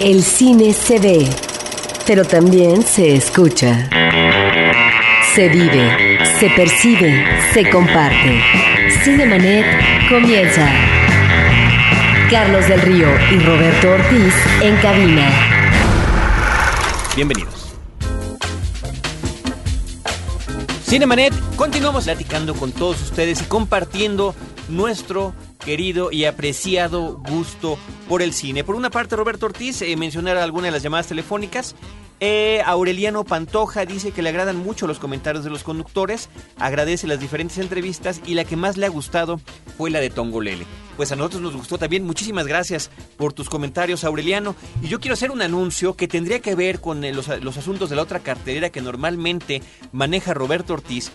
El cine se ve, pero también se escucha. Se vive, se percibe, se comparte. Cinemanet comienza. Carlos del Río y Roberto Ortiz en cabina. Bienvenidos. Cinemanet, continuamos platicando con todos ustedes y compartiendo nuestro querido y apreciado gusto por el cine. Por una parte, Roberto Ortiz, eh, mencionar algunas de las llamadas telefónicas. Eh, Aureliano Pantoja dice que le agradan mucho los comentarios de los conductores, agradece las diferentes entrevistas y la que más le ha gustado fue la de Tongolele. Pues a nosotros nos gustó también. Muchísimas gracias por tus comentarios, Aureliano. Y yo quiero hacer un anuncio que tendría que ver con eh, los, los asuntos de la otra cartelera que normalmente maneja Roberto Ortiz.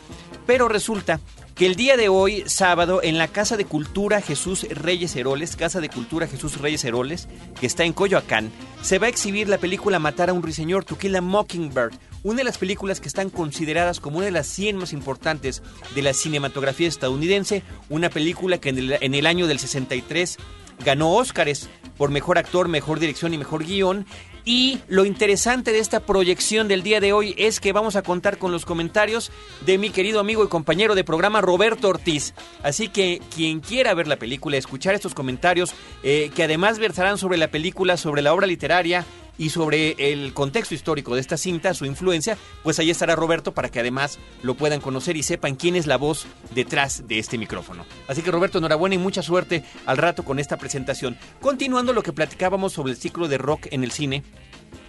Pero resulta que el día de hoy, sábado, en la Casa de Cultura Jesús Reyes Heroles, Casa de Cultura Jesús Reyes Heroles, que está en Coyoacán, se va a exhibir la película Matar a un ruiseñor, To Kill a Mockingbird, una de las películas que están consideradas como una de las 100 más importantes de la cinematografía estadounidense, una película que en el, en el año del 63 ganó Óscares por mejor actor, mejor dirección y mejor guion. Y lo interesante de esta proyección del día de hoy es que vamos a contar con los comentarios de mi querido amigo y compañero de programa Roberto Ortiz. Así que quien quiera ver la película, escuchar estos comentarios, eh, que además versarán sobre la película, sobre la obra literaria, y sobre el contexto histórico de esta cinta, su influencia, pues ahí estará Roberto para que además lo puedan conocer y sepan quién es la voz detrás de este micrófono. Así que Roberto, enhorabuena y mucha suerte al rato con esta presentación. Continuando lo que platicábamos sobre el ciclo de rock en el cine,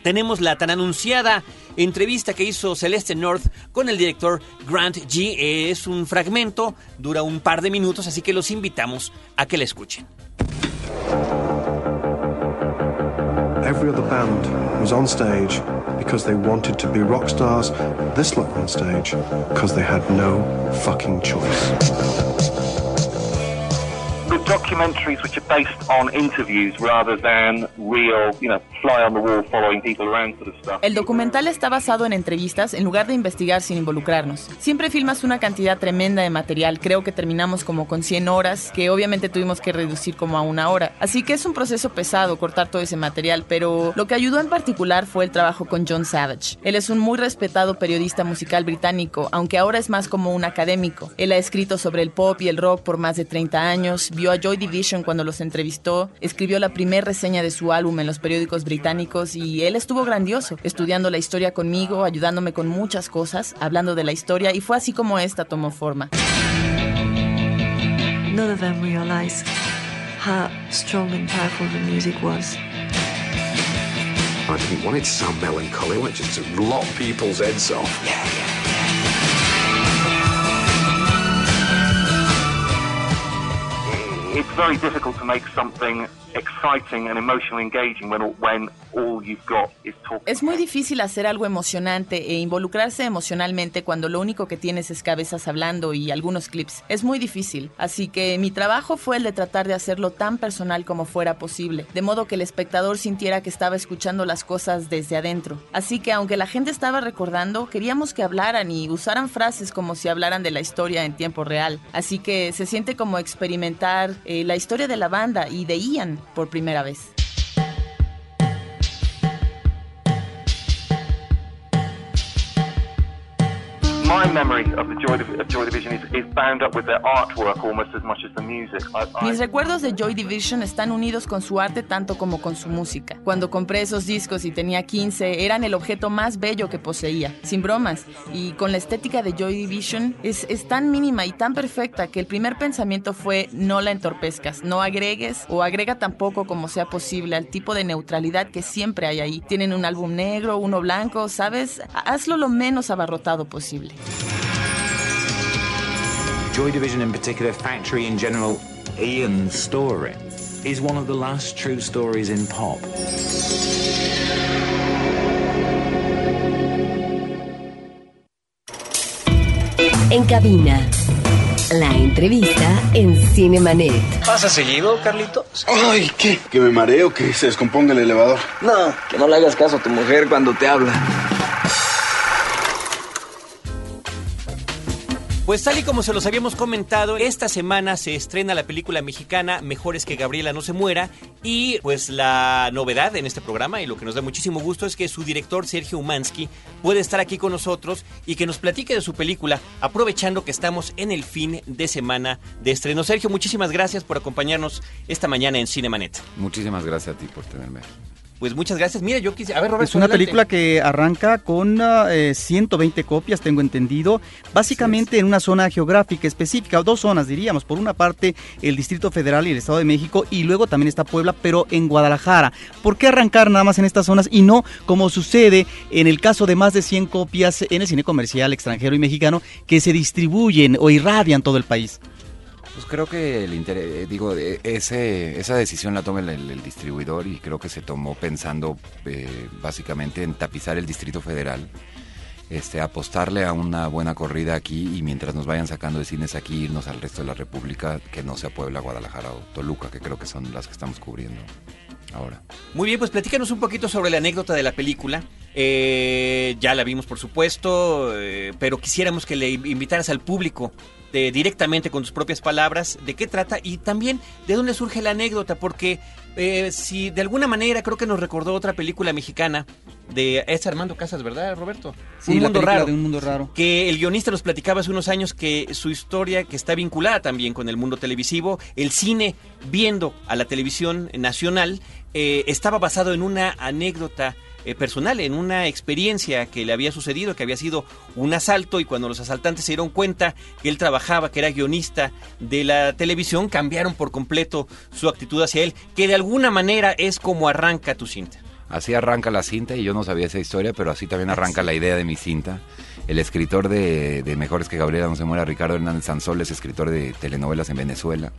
tenemos la tan anunciada entrevista que hizo Celeste North con el director Grant G. Es un fragmento, dura un par de minutos, así que los invitamos a que la escuchen. Every other band was on stage because they wanted to be rock stars. This lot on stage because they had no fucking choice. Documentaries which are based on interviews rather than real, you know, fly on the wall following people around sort of stuff. El documental está basado en entrevistas en lugar de investigar sin involucrarnos. Siempre filmas una cantidad tremenda de material, creo que terminamos como con 100 horas, que obviamente tuvimos que reducir como a una hora. Así que es un proceso pesado cortar todo ese material, pero lo que ayudó en particular fue el trabajo con John Savage. Él es un muy respetado periodista musical británico, aunque ahora es más como un académico. Él ha escrito sobre el pop y el rock por más de 30 años, vio a Joy Division cuando los entrevistó, escribió la primera reseña de su álbum en los periódicos británicos y él estuvo grandioso, estudiando la historia conmigo, ayudándome con muchas cosas, hablando de la historia y fue así como esta tomó forma. None of them realize how strong and powerful the music was. I didn't want it to sound melancholy, I wanted just to lock people's heads off. It's very difficult to make something exciting and emotionally engaging when when all you've got is talking. Es muy difícil hacer algo emocionante e involucrarse emocionalmente cuando lo único que tienes es cabezas hablando y algunos clips. Es muy difícil. Así que mi trabajo fue el de tratar de hacerlo tan personal como fuera posible, de modo que el espectador sintiera que estaba escuchando las cosas desde adentro. Así que aunque la gente estaba recordando, queríamos que hablaran y usaran frases como si hablaran de la historia en tiempo real. Así que se siente como experimentar eh, la historia de la banda y de Ian por primera vez. Mis recuerdos de Joy Division están unidos con su arte tanto como con su música. Cuando compré esos discos y tenía 15, eran el objeto más bello que poseía, sin bromas. Y con la estética de Joy Division es, es tan mínima y tan perfecta que el primer pensamiento fue no la entorpezcas, no agregues o agrega tan poco como sea posible al tipo de neutralidad que siempre hay ahí. Tienen un álbum negro, uno blanco, ¿sabes? Hazlo lo menos abarrotado posible. Joy Division in particular, Factory in general, Ian's story is one of the last true stories in pop. En cabina. La entrevista en Cinemanet. ¿Pasa seguido, Carlitos? Ay, ¿qué? ¿Que me mareo? ¿Que se descomponga el elevador? No, que no le hagas caso a tu mujer cuando te habla. Pues tal y como se los habíamos comentado, esta semana se estrena la película mexicana Mejores que Gabriela no se muera y pues la novedad en este programa y lo que nos da muchísimo gusto es que su director Sergio Umansky puede estar aquí con nosotros y que nos platique de su película aprovechando que estamos en el fin de semana de estreno. Sergio, muchísimas gracias por acompañarnos esta mañana en Cinemanet. Muchísimas gracias a ti por tenerme. Pues muchas gracias. Mira, yo quise... A ver, Roberto, Es una adelante. película que arranca con eh, 120 copias, tengo entendido, básicamente en una zona geográfica específica, dos zonas diríamos. Por una parte, el Distrito Federal y el Estado de México, y luego también está Puebla, pero en Guadalajara. ¿Por qué arrancar nada más en estas zonas y no como sucede en el caso de más de 100 copias en el cine comercial extranjero y mexicano que se distribuyen o irradian todo el país? Pues creo que el interés, digo, eh, ese, esa decisión la toma el distribuidor y creo que se tomó pensando eh, básicamente en tapizar el Distrito Federal, este, apostarle a una buena corrida aquí y mientras nos vayan sacando de cines aquí, irnos al resto de la República, que no sea Puebla, Guadalajara o Toluca, que creo que son las que estamos cubriendo ahora. Muy bien, pues platícanos un poquito sobre la anécdota de la película. Eh, ya la vimos, por supuesto, eh, pero quisiéramos que le invitaras al público de- directamente con tus propias palabras de qué trata y también de dónde surge la anécdota, porque eh, si de alguna manera creo que nos recordó otra película mexicana de es Armando Casas, ¿verdad, Roberto? Sí, un la mundo raro. de Un Mundo Raro. Que el guionista nos platicaba hace unos años que su historia, que está vinculada también con el mundo televisivo, el cine viendo a la televisión nacional, eh, estaba basado en una anécdota eh, personal, en una experiencia que le había sucedido, que había sido un asalto y cuando los asaltantes se dieron cuenta que él trabajaba, que era guionista de la televisión, cambiaron por completo su actitud hacia él, que de alguna manera es como arranca tu cinta. Así arranca la cinta y yo no sabía esa historia, pero así también arranca la idea de mi cinta. El escritor de, de Mejores que Gabriela no se muera, Ricardo Hernández Sansol, es escritor de telenovelas en Venezuela.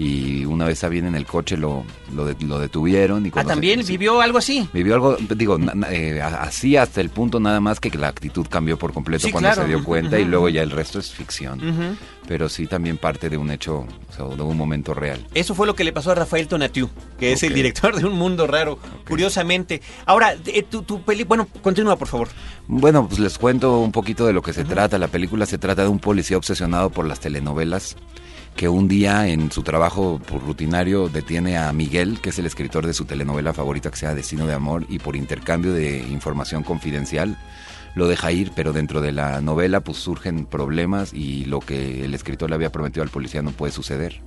Y una vez bien en el coche lo, lo, de- lo detuvieron. Y Ah, se- también vivió algo así. Vivió algo, digo, na- na- eh, a- así hasta el punto nada más que la actitud cambió por completo Sí, cuando claro. se dio cuenta y luego ya el resto es ficción. Pero sí también parte de un hecho, o sea, de un momento real. Eso fue lo que le pasó a Rafael Tonatiu, que es el director de Un Mundo Raro, curiosamente. Ahora, eh, tu, tu peli... Bueno, continúa, por favor. Bueno, pues les cuento un poquito de lo que se trata. La película se trata de un policía obsesionado por las telenovelas que un día en su trabajo rutinario detiene a Miguel, que es el escritor de su telenovela favorita que se llama Destino de Amor, y por intercambio de información confidencial lo deja ir, pero dentro de la novela pues surgen problemas y lo que el escritor le había prometido al policía no puede suceder.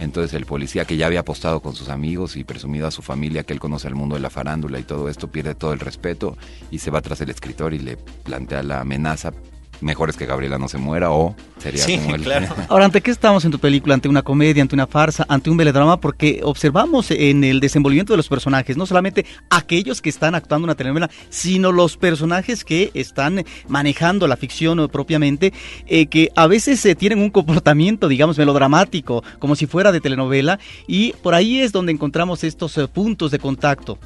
Entonces el policía que ya había apostado con sus amigos y presumido a su familia que él conoce el mundo de la farándula y todo esto pierde todo el respeto y se va tras el escritor y le plantea la amenaza mejor es que Gabriela no se muera o sería Sí, como el claro. Ahora, ¿ante qué estamos en tu película? ¿Ante una comedia, ante una farsa, ante un melodrama? Porque observamos en el desenvolvimiento de los personajes, no solamente aquellos que están actuando una telenovela, sino los personajes que están manejando la ficción propiamente, eh, que a veces eh, tienen un comportamiento, digamos, melodramático, como si fuera de telenovela, y por ahí es donde encontramos estos eh, puntos de contacto.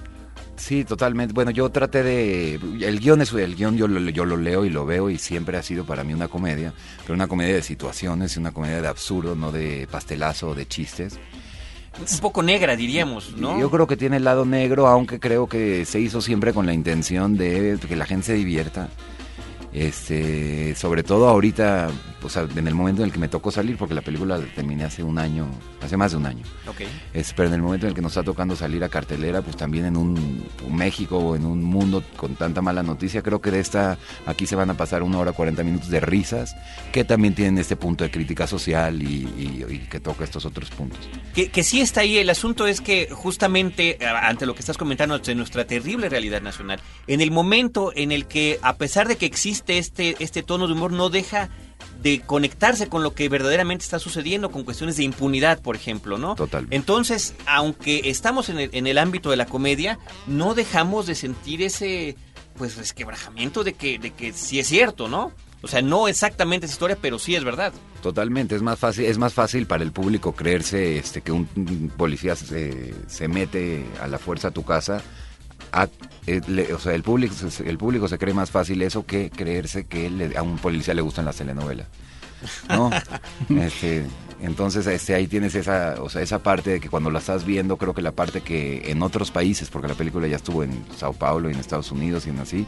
Sí, totalmente. Bueno, yo traté de... El guion es el guion, yo lo, yo lo leo y lo veo y siempre ha sido para mí una comedia, pero una comedia de situaciones, una comedia de absurdo, no de pastelazo o de chistes. Un poco negra, diríamos, ¿no? Yo creo que tiene el lado negro, aunque creo que se hizo siempre con la intención de que la gente se divierta. Este, sobre todo ahorita, o sea, en el momento en el que me tocó salir, porque la película la terminé hace un año, hace más de un año. Ok. Es, pero en el momento en el que nos está tocando salir a cartelera, pues también en un, un México o en un mundo con tanta mala noticia, creo que de esta aquí se van a pasar una hora 40 minutos de risas, que también tienen este punto de crítica social y, y- y que toca estos otros puntos. Que, que sí está ahí. El asunto es que justamente eh, ante lo que estás comentando de nuestra terrible realidad nacional, en el momento en el que a pesar de que existe este, este tono de humor, no deja de conectarse con lo que verdaderamente está sucediendo, con cuestiones de impunidad, por ejemplo, ¿no? Total. Entonces, aunque estamos en el, en el ámbito de la comedia, no dejamos de sentir ese, pues, resquebrajamiento de que, de que sí es cierto, ¿no? O sea, no exactamente esa historia, pero sí es verdad. Totalmente, es más fácil, es más fácil para el público creerse este que un policía se, se mete a la fuerza a tu casa. A- eh, le- o sea, el público, se- el público se cree más fácil eso que creerse que le- a un policía le gustan las telenovelas. ¿No? Este, Entonces, este, ahí tienes esa, o sea, esa parte de que cuando la estás viendo, creo que la parte que en otros países, porque la película ya estuvo en Sao Paulo y en Estados Unidos y en así,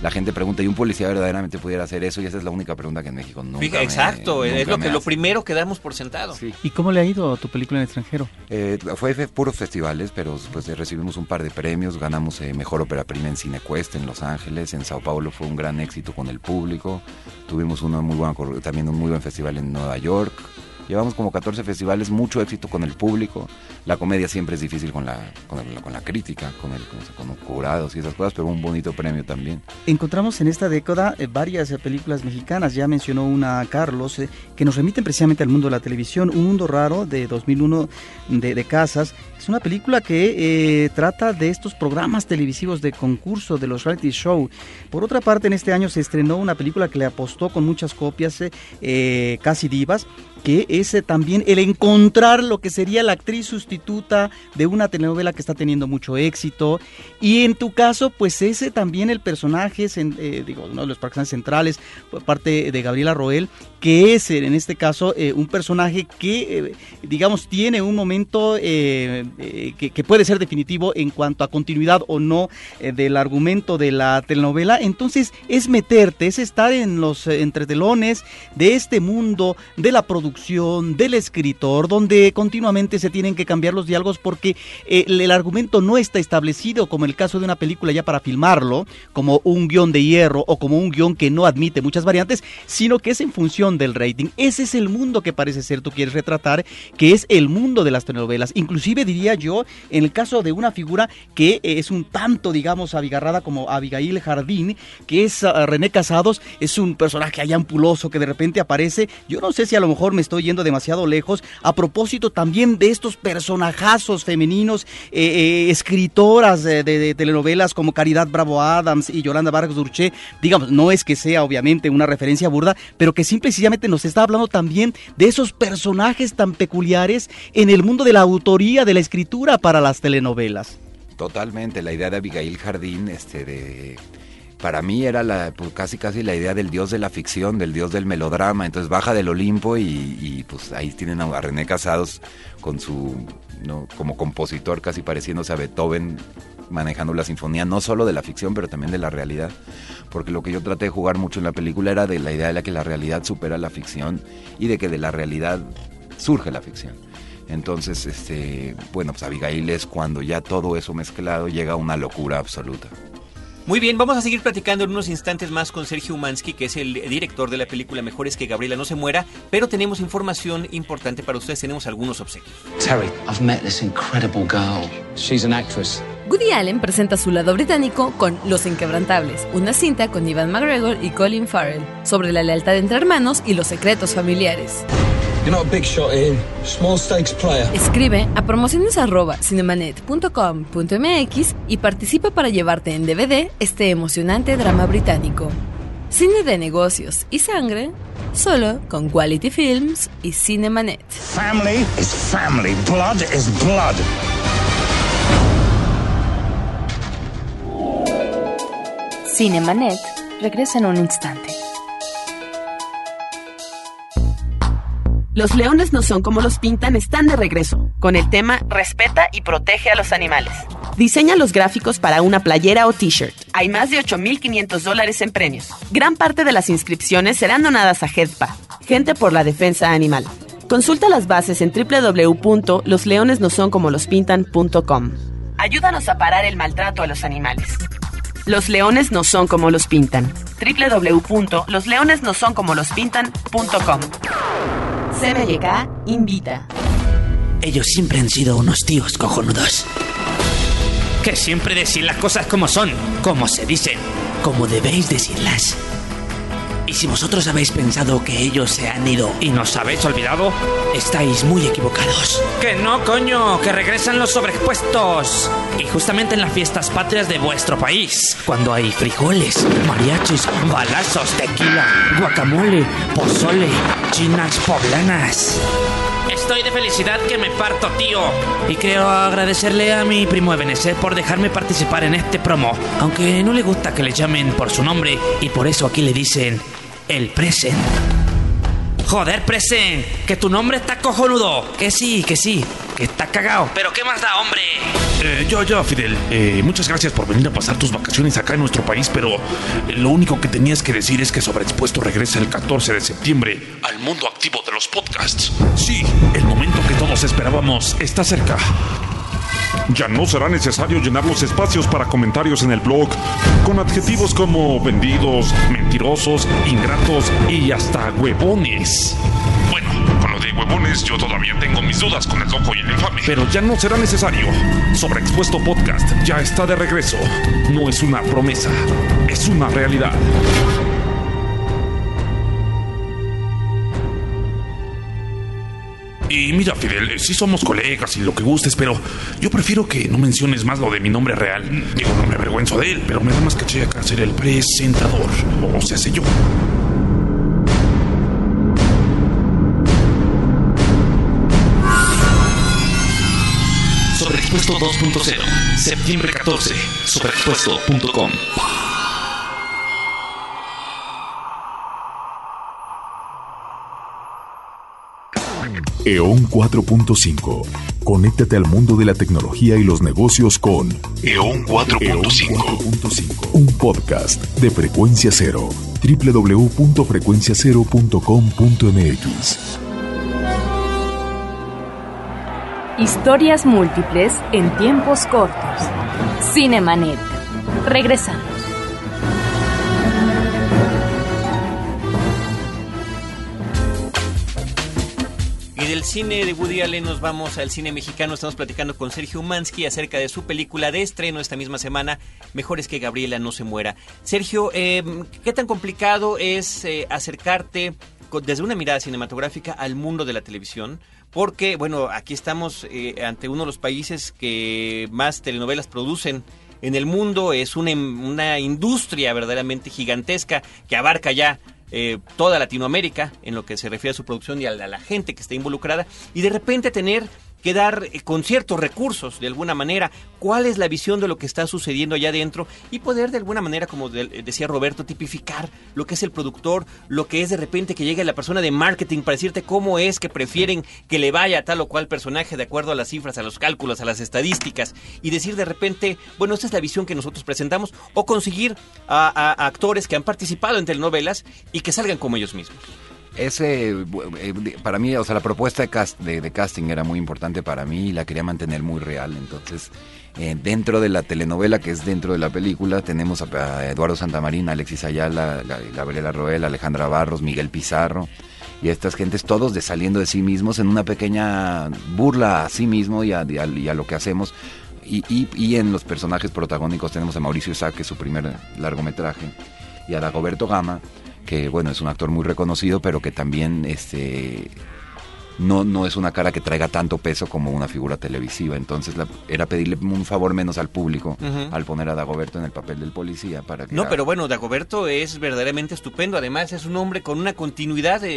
la gente pregunta, ¿y un policía verdaderamente pudiera hacer eso? Y esa es la única pregunta que en México nunca Fija, me- exacto, es lo que lo primero que damos por sentado. ¿Y cómo le ha ido a tu película en el extranjero? Eh, fue fe- puros festivales, pero pues recibimos un par de premios, ganamos eh, Mejor Ópera Prima en Cinequest en Los Ángeles, en Sao Paulo fue un gran éxito con el público, tuvimos una muy buena, también un muy buen festival en Nueva York, llevamos como 14 festivales, mucho éxito con el público, la comedia siempre es difícil con la, con la crítica, con, el, con, los jurados y esas cosas, pero un bonito premio también. Encontramos en esta década eh, varias eh, películas mexicanas, ya mencionó una Carlos, eh, que nos remiten precisamente al mundo de la televisión, Un Mundo Raro de 2001 de, de Casas. Es una película que eh, trata de estos programas televisivos de concurso, de los reality show. Por otra parte, en este año se estrenó una película que le apostó con muchas copias, Casi Divas, que es también el encontrar lo que sería la actriz sustituta de una telenovela que está teniendo mucho éxito. Y en tu caso, pues ese también el personaje, eh, digo, uno de los personajes centrales, por parte de Gabriela Roel, que es eh, en este caso eh, un personaje que, digamos, tiene un momento que, que puede ser definitivo en cuanto a continuidad o no del argumento de la telenovela. Entonces es meterte, es estar en los entretelones de este mundo, de la producción, del escritor, donde continuamente se tienen que cambiar los diálogos porque eh, el, argumento no está establecido, como el caso de una película ya para filmarlo, como un guion de hierro o como un guion que no admite muchas variantes, sino que es en función del rating. Ese es el mundo que parece ser tú quieres retratar, que es el mundo de las telenovelas. Inclusive diría yo, en el caso de una figura que eh, es un tanto, digamos, abigarrada como Abigail Jardín, que es ah, René Casados, es un personaje allá ampuloso que de repente aparece. Yo no sé si a lo mejor me estoy yendo demasiado lejos, a propósito también de estos personajazos femeninos, eh, eh, escritoras de, de- telenovelas como Caridad Bravo Adams y Yolanda Vargas Durché, digamos, no es que sea obviamente una referencia burda, pero que simple y sencillamente nos está hablando también de esos personajes tan peculiares en el mundo de la autoría, de la escritura para las telenovelas. Totalmente, la idea de Abigail Jardín, este, de, para mí era la, pues, casi casi la idea del dios de la ficción, del dios del melodrama, entonces baja del Olimpo y, y, pues ahí tienen a René Casados con su, ¿no? como compositor casi pareciéndose a Beethoven, manejando la sinfonía no solo de la ficción, pero también de la realidad, porque lo que yo traté de jugar mucho en la película era de la idea de la que la realidad supera la ficción y de que de la realidad surge la ficción. Entonces, este, bueno, pues Abigail es cuando ya todo eso mezclado llega a una locura absoluta. Muy bien, vamos a seguir platicando en unos instantes más con Sergio Umansky, que es el director de la película Mejor es que Gabriela no se muera, pero tenemos información importante para ustedes, tenemos algunos obsequios. Terry, I've met this incredible girl. She's an actress. Woody Allen presenta su lado británico con Los Inquebrantables, una cinta con Ivan McGregor y Colin Farrell sobre la lealtad entre hermanos y los secretos familiares. You're not a big shot, Ian. Small stakes player. Escribe a promociones arroba cinemanet.com.mx y participa para llevarte en DVD este emocionante drama británico. Cine de negocios y sangre, solo con Quality Films y Cinemanet. Family is family. Blood is blood. Cinemanet regresa en un instante. Los leones no son como los pintan están de regreso, con el tema Respeta y protege a los animales. Diseña los gráficos para una playera o t-shirt. Hay más de 8.500 dólares en premios. Gran parte de las inscripciones serán donadas a HEDPA, Gente por la Defensa Animal. Consulta las bases en www.losleonesnosoncomolospintan.com. Ayúdanos a parar el maltrato a los animales. Los leones no son como los pintan. www.losleonesnosoncomolospintan.com. CBYK invita. Ellos siempre han sido unos tíos cojonudos. Que siempre decís las cosas como son, como se dicen, como debéis decirlas. Y si vosotros habéis pensado que ellos se han ido y nos habéis olvidado, estáis muy equivocados. Que no, coño, que regresan los sobreexpuestos. Y justamente en las fiestas patrias de vuestro país, cuando hay frijoles, mariachis, balazos, tequila, guacamole, pozole, chinas poblanas. Estoy de felicidad que me parto, tío. Y quiero agradecerle a mi primo Ebenezer por dejarme participar en este promo. Aunque no le gusta que le llamen por su nombre y por eso aquí le dicen el present. Joder, prese, que tu nombre está cojonudo. Que sí, que sí, que está cagado. Pero ¿qué más da, hombre? Eh, yo, yo, Fidel, eh, muchas gracias por venir a pasar tus vacaciones acá en nuestro país, pero eh, lo único que tenías que decir es que Sobreexpuesto regresa el 14 de septiembre al mundo activo de los podcasts. Sí, el momento que todos esperábamos está cerca. Ya no será necesario llenar los espacios para comentarios en el blog con adjetivos como vendidos, mentirosos, ingratos y hasta huevones. Bueno, con lo de huevones yo todavía tengo mis dudas con el loco y el infame. Pero ya no será necesario. Sobreexpuesto Podcast ya está de regreso. No es una promesa, es una realidad. Y mira, Fidel, eh, sí somos colegas y lo que gustes, pero yo prefiero que no menciones más lo de mi nombre real. Digo, no me avergüenzo de él, pero me da más caché acá ser el presentador. O sea, sé yo. Sobreexpuesto 2.0, septiembre 14, sobreexpuesto.com. EON 4.5. Conéctate al mundo de la tecnología y los negocios con EON 4.5. Un podcast de frecuencia cero. www.frecuenciacero.com.mx. Historias múltiples en tiempos cortos. Cinemanet. Regresamos. Cine de Woody Allen nos vamos al cine mexicano. Estamos platicando con Sergio Umansky acerca de su película de estreno esta misma semana, Mejores que Gabriela no se muera. Sergio, eh, ¿qué tan complicado es eh, acercarte desde una mirada cinematográfica al mundo de la televisión? Porque, bueno, aquí estamos eh, ante uno de los países que más telenovelas producen en el mundo. Es una industria verdaderamente gigantesca que abarca ya eh, toda Latinoamérica en lo que se refiere a su producción y a la, a la gente que está involucrada y de repente tener que dar eh, con ciertos recursos de alguna manera. Cuál es la visión de lo que está sucediendo allá adentro y poder de alguna manera como de- eh, decía Roberto tipificar lo que es el productor lo que es de repente que llegue la persona de marketing para decirte cómo es que prefieren que le vaya a tal o cual personaje de acuerdo a las cifras a los cálculos a las estadísticas. Y decir de repente bueno esta es la visión que nosotros presentamos o conseguir a actores que han participado en telenovelas y que salgan como ellos mismos Ese, eh, para mí, o sea, la propuesta de, cast- de, casting era muy importante para mí y la quería mantener muy real. Entonces, eh, dentro de la telenovela, que es dentro de la película, tenemos a, Eduardo Santamarina, Alexis Ayala, Ga- Gabriela Roel, Alejandra Barros, Miguel Pizarro. Y estas gentes todos de saliendo de sí mismos en una pequeña burla a sí mismo y a, y a- lo que hacemos. Y, en los personajes protagónicos tenemos a Mauricio Isaac, que es su primer largometraje, y a Dagoberto Gama, que bueno, es un actor muy reconocido, pero que también este no, no es una cara que traiga tanto peso como una figura televisiva. Entonces la- era pedirle un favor menos al público al poner a Dagoberto en el papel del policía para que No, haga- pero bueno, Dagoberto es verdaderamente estupendo. Además, es un hombre con una continuidad eh,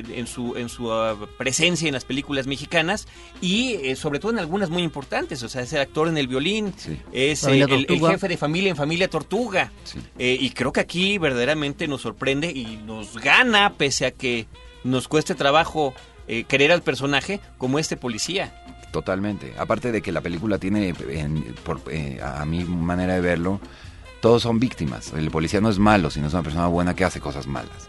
eh, en su, en su ah, presencia en las películas mexicanas y eh, sobre todo en algunas muy importantes. O sea, es el actor en El Violín, es eh, el, jefe de familia en Familia Tortuga. Eh, y creo que aquí verdaderamente nos sorprende y nos gana, pese a que nos cueste trabajo eh, querer al personaje como este policía. Totalmente. Aparte de que la película tiene, en- por, eh, a mi manera de verlo, todos son víctimas. El policía no es malo, sino es una persona buena que hace cosas malas.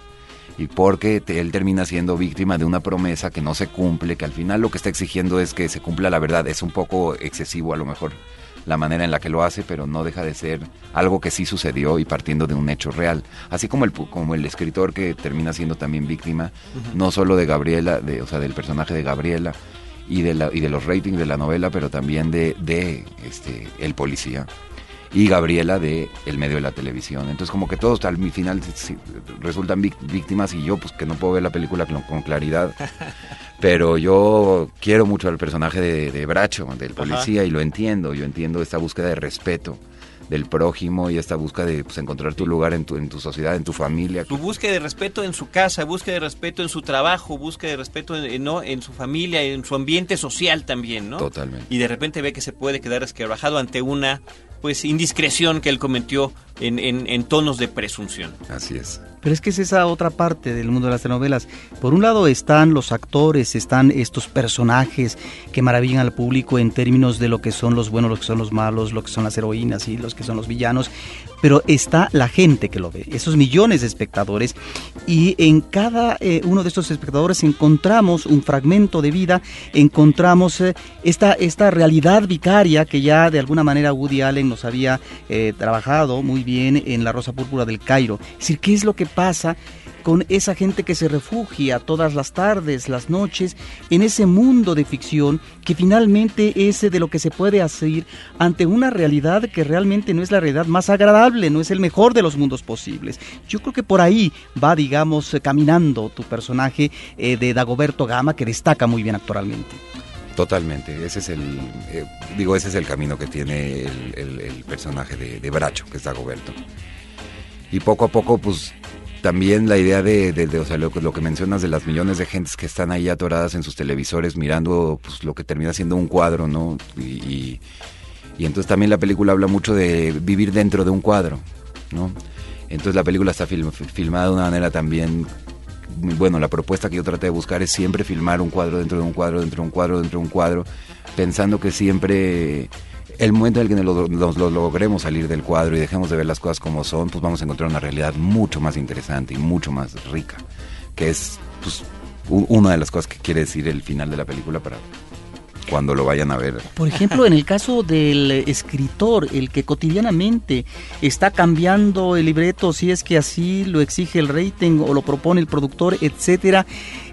Y porque te- él termina siendo víctima de una promesa que no se cumple, que al final lo que está exigiendo es que se cumpla la verdad. Es un poco excesivo a lo mejor la manera en la que lo hace, pero no deja de ser algo que sí sucedió y partiendo de un hecho real. Así como el, como el escritor que termina siendo también víctima, no solo de Gabriela, de, o sea, del personaje de Gabriela y de, la, y de los ratings de la novela, pero también de, de este, el policía y Gabriela de el medio de la televisión. Entonces como que todos al final resultan víc- víctimas y yo pues que no puedo ver la película con, claridad. Pero yo quiero mucho al personaje de, de Bracho, del policía, y lo entiendo. Yo entiendo esta búsqueda de respeto del prójimo y esta búsqueda de pues, encontrar tu lugar en tu, en tu sociedad, en tu familia. Su búsqueda de respeto en su casa, búsqueda de respeto en su trabajo, búsqueda de respeto en, en- ¿no? en su familia, en su ambiente social también, ¿no? Totalmente. Y de repente ve que se puede quedar esquebrajado ante una pues indiscreción que él cometió en, en- en tonos de presunción. Así es. Pero es que es esa otra parte del mundo de las telenovelas. Por un lado están los actores, están estos personajes que maravillan al público en términos de lo que son los buenos, lo que son los malos, lo que son las heroínas y los que son los villanos. Pero está la gente que lo ve, esos millones de espectadores. Y en cada eh, uno de estos espectadores encontramos un fragmento de vida, encontramos eh, esta, esta realidad vicaria que ya de alguna manera Woody Allen nos había eh, trabajado muy bien en La Rosa Púrpura del Cairo. Es decir, ¿qué es lo que pasa? con esa gente que se refugia todas las tardes, las noches, en ese mundo de ficción que finalmente es de lo que se puede hacer ante una realidad que realmente no es la realidad más agradable, no es el mejor de los mundos posibles. Yo creo que por ahí va, digamos, caminando tu personaje eh, de Dagoberto Gama, que destaca muy bien actualmente. Totalmente, ese es el, eh, digo, ese es el camino que tiene el, personaje de, de, Bracho, que es Dagoberto. Y poco a poco, pues, también la idea de, de, o sea, lo, que mencionas de las millones de gentes que están ahí atoradas en sus televisores mirando, pues, lo que termina siendo un cuadro, ¿no? Y, y, entonces también la película habla mucho de vivir dentro de un cuadro, ¿no? Entonces la película está filmada de una manera también bueno, la propuesta que yo traté de buscar es siempre filmar un cuadro dentro de un cuadro, dentro de un cuadro, dentro de un cuadro, pensando que siempre el momento en el que nos, lo, logremos salir del cuadro y dejemos de ver las cosas como son, pues vamos a encontrar una realidad mucho más interesante y mucho más rica, que es pues, una de las cosas que quiere decir el final de la película para cuando lo vayan a ver. Por ejemplo, en el caso del escritor, el que cotidianamente está cambiando el libreto si es que así lo exige el rating o lo propone el productor, etcétera,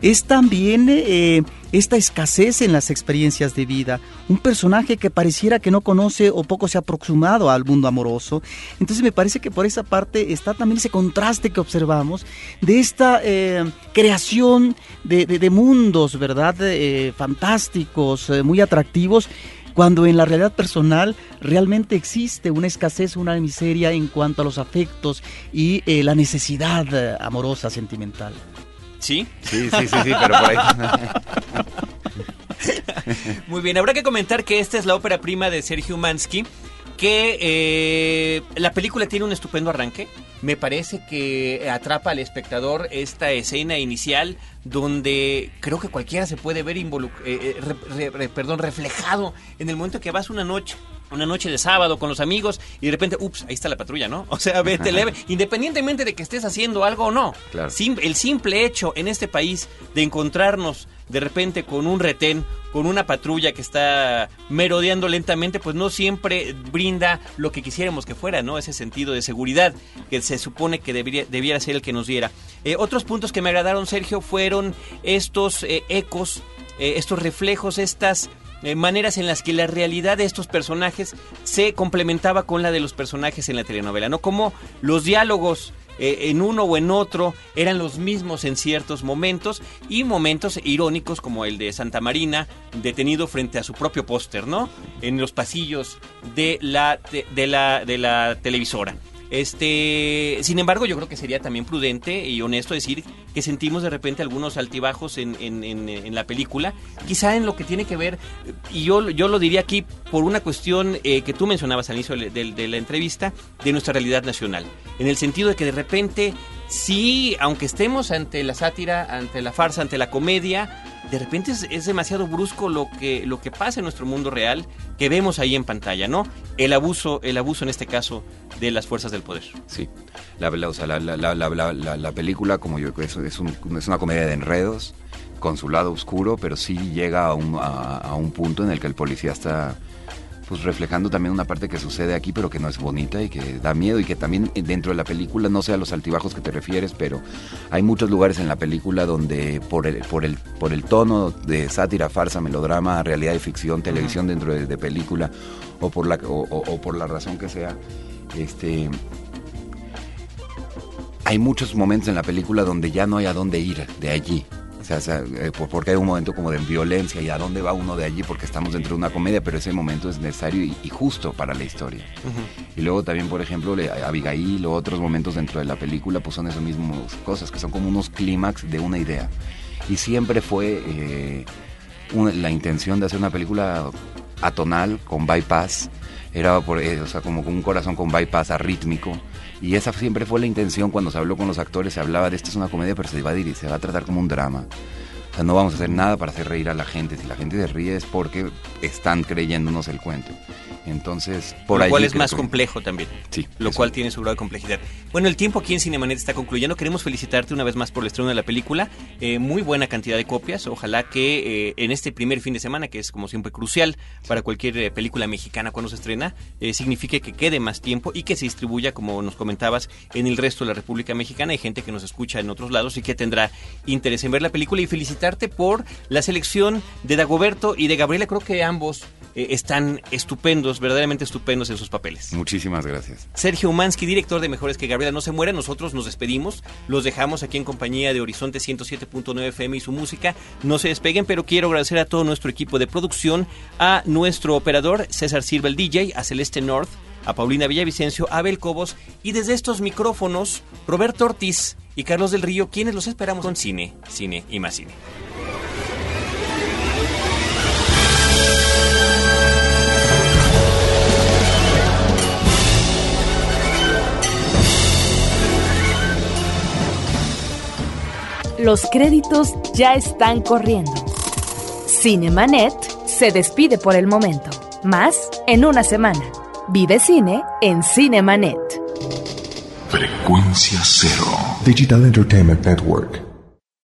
es también eh, esta escasez en las experiencias de vida, un personaje que pareciera que no conoce o poco se ha aproximado al mundo amoroso. Entonces me parece que por esa parte está también ese contraste que observamos de esta eh, creación de, mundos, ¿verdad? Eh, fantásticos, muy atractivos cuando en la realidad personal realmente existe una escasez, una miseria en cuanto a los afectos y la necesidad amorosa, sentimental. ¿Sí? Sí, sí, sí, sí, pero por ahí. Muy bien, habrá que comentar que esta es la ópera prima de Sergio Mansky, que eh, la película tiene un estupendo arranque. Me parece que atrapa al espectador esta escena inicial donde creo que cualquiera se puede ver eh, eh, perdón, reflejado en el momento que vas una noche una noche de sábado con los amigos y de repente, ups, ahí está la patrulla, ¿no? O sea, vete leve, independientemente de que estés haciendo algo o no. el simple hecho en este país de encontrarnos de repente con un retén, con una patrulla que está merodeando lentamente, pues no siempre brinda lo que quisiéramos que fuera, ¿no? Ese sentido de seguridad que se supone que debería, debiera ser el que nos diera. Eh, otros puntos que me agradaron, Sergio, fueron estos eh, ecos, eh, estos reflejos, estas eh, maneras en las que la realidad de estos personajes se complementaba con la de los personajes en la telenovela, ¿no? Como los diálogos eh, en uno o en otro eran los mismos en ciertos momentos y momentos irónicos como el de Santa Marina detenido frente a su propio póster, ¿no? En los pasillos de la, de la, de la televisora. Este, sin embargo, yo creo que sería también prudente y honesto decir que sentimos de repente algunos altibajos en, en, la película, quizá en lo que tiene que ver, y yo, yo lo diría aquí por una cuestión eh, que tú mencionabas al inicio de, la entrevista, de nuestra realidad nacional, en el sentido de que de repente, sí, aunque estemos ante la sátira, ante la farsa, ante la comedia, de repente es, demasiado brusco lo que, lo que pasa en nuestro mundo real que vemos ahí en pantalla, ¿no? El abuso, el abuso en este caso de las fuerzas del poder. Sí, la, la, la, la película, como yo, es, es, es una comedia de enredos, con su lado oscuro, pero sí llega a un, a un punto en el que el policía está pues reflejando también una parte que sucede aquí, pero que no es bonita y que da miedo y que también dentro de la película, no sé a los altibajos que te refieres, pero hay muchos lugares en la película donde por el, por el, por el tono de sátira, farsa, melodrama, realidad y ficción, televisión dentro de, película, o por la, o por la razón que sea, este hay muchos momentos en la película donde ya no hay a dónde ir de allí. O sea, eh, porque hay un momento como de violencia y a dónde va uno de allí porque estamos dentro de una comedia, pero ese momento es necesario y, justo para la historia. Y luego también, por ejemplo, Abigail o otros momentos dentro de la película, pues son esas mismas cosas, que son como unos clímax de una idea. Y siempre fue eh, la intención de hacer una película atonal, con bypass, Era por, eh, o sea, como un corazón con bypass arrítmico. Y esa siempre fue la intención cuando se habló con los actores, se hablaba de esto es una comedia, pero se va a dirigir, se va a tratar como un drama. Sea, no vamos a hacer nada para hacer reír a la gente. Si la gente se ríe es porque están creyéndonos el cuento. Entonces, por lo ahí cual es más que- complejo también. Sí, Lo cual tiene su grado de complejidad. Bueno, el tiempo aquí en Cinemanet está concluyendo. Queremos felicitarte una vez más por el estreno de la película. Eh, muy buena cantidad de copias. Ojalá que eh, en este primer fin de semana, que es como siempre crucial para cualquier eh, película mexicana cuando se estrena, signifique que quede más tiempo y que se distribuya, como nos comentabas, en el resto de la República Mexicana. Hay gente que nos escucha en otros lados y que tendrá interés en ver la película y felicitarte por la selección de Dagoberto y de Gabriela. Creo que ambos eh, están estupendos, verdaderamente estupendos en sus papeles. Muchísimas gracias. Sergio Umansky, director de Mejores que Gabriela No se muere. Nosotros nos despedimos. Los dejamos aquí en compañía de Horizonte 107.9 FM y su música. No se despeguen, pero quiero agradecer a todo nuestro equipo de producción, a nuestro operador César Silva, el DJ, a Celeste North, a Paulina Villavicencio, a Abel Cobos y desde estos micrófonos, Roberto Ortiz y Carlos del Río, quienes los esperamos con cine, cine y más cine. Los créditos ya están corriendo. Cinemanet se despide por el momento. Más en una semana. Vive cine en Cinemanet. Frecuencia cero. Digital Entertainment Network.